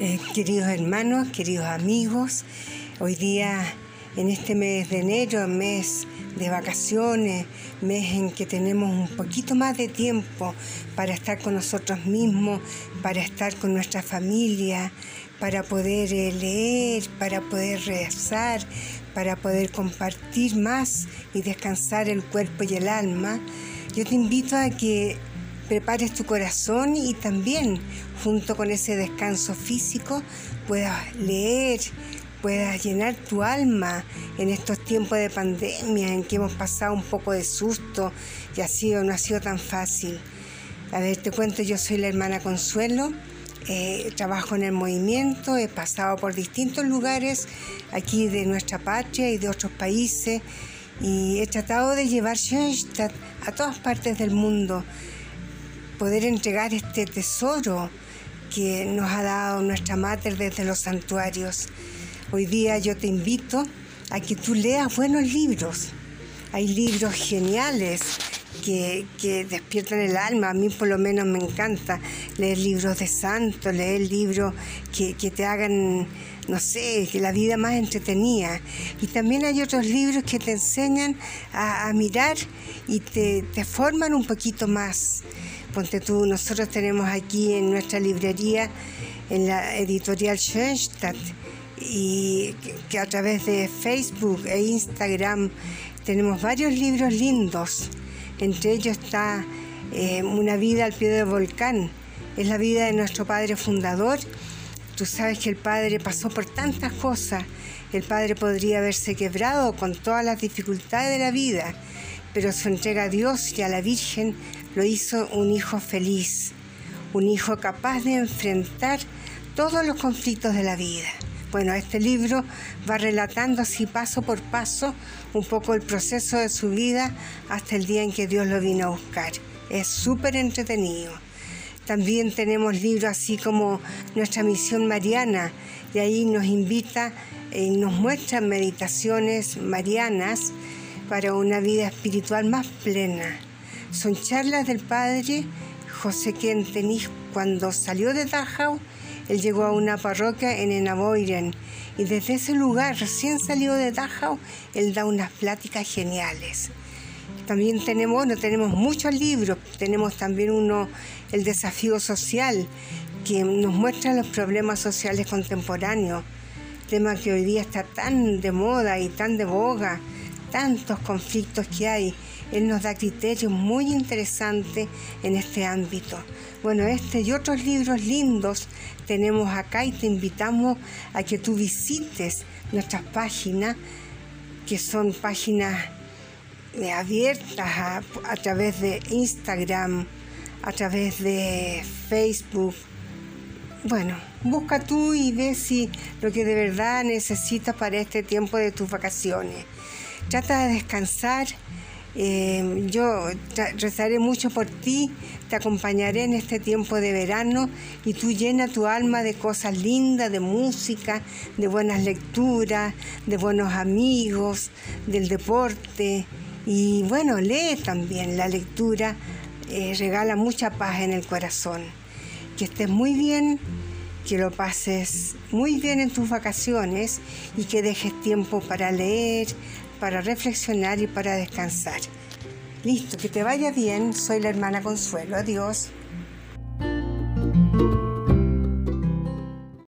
Eh, queridos hermanos, queridos amigos, hoy día en este mes de enero, mes de vacaciones, mes en que tenemos un poquito más de tiempo para estar con nosotros mismos, para estar con nuestra familia, para poder eh, leer, para poder rezar, para poder compartir más y descansar el cuerpo y el alma. Yo te invito a que prepares tu corazón y también junto con ese descanso físico puedas leer, puedas llenar tu alma en estos tiempos de pandemia en que hemos pasado un poco de susto y ha sido, no ha sido tan fácil. A ver, te cuento, yo soy la hermana Consuelo, eh, trabajo en el movimiento, he pasado por distintos lugares aquí de nuestra patria y de otros países y he tratado de llevar Schoenstatt a todas partes del mundo poder entregar este tesoro que nos ha dado nuestra Mater desde los santuarios. Hoy día yo te invito a que tú leas buenos libros. Hay libros geniales que, despiertan el alma. A mí por lo menos me encanta leer libros de santos, leer libros que, te hagan, no sé, que la vida más entretenida. Y también hay otros libros que te enseñan a, mirar y te, te forman un poquito más. Ponte tú, nosotros tenemos aquí en nuestra librería, en la editorial Schoenstatt, y que a través de Facebook e Instagram tenemos varios libros lindos. Entre ellos está eh, Una vida al pie del volcán. Es la vida de nuestro padre fundador. Tú sabes que el padre pasó por tantas cosas. El padre podría haberse quebrado con todas las dificultades de la vida, pero su entrega a Dios y a la Virgen lo hizo un hijo feliz, un hijo capaz de enfrentar todos los conflictos de la vida. Bueno, este libro va relatando así paso por paso un poco el proceso de su vida hasta el día en que Dios lo vino a buscar. Es súper entretenido. También tenemos libros así como Nuestra Misión Mariana, y ahí nos invita y nos muestra meditaciones marianas para una vida espiritual más plena. Son charlas del padre José Kentenich cuando salió de Dachau. Él llegó a una parroquia en Enaboiren y desde ese lugar, recién salió de Dachau, él da unas pláticas geniales. También tenemos, bueno, tenemos muchos libros, tenemos también uno, El desafío social, que nos muestra los problemas sociales contemporáneos, tema que hoy día está tan de moda y tan de boga, tantos conflictos que hay él nos da criterios muy interesantes en este ámbito. Bueno, este y otros libros lindos tenemos acá y te invitamos a que tú visites nuestras páginas, que son páginas eh, abiertas a, través de Instagram, a través de Facebook. Bueno, busca tú y ve si lo que de verdad necesitas para este tiempo de tus vacaciones. Trata de descansar eh, yo rezaré mucho por ti, te acompañaré en este tiempo de verano y tú llena tu alma de cosas lindas, de música, de buenas lecturas, de buenos amigos, del deporte y bueno, lee también. La lectura eh, regala mucha paz en el corazón. Que estés muy bien, que lo pases muy bien en tus vacaciones y que dejes tiempo para leer, para reflexionar y para descansar. Listo, que te vaya bien. Soy la hermana Consuelo. Adiós.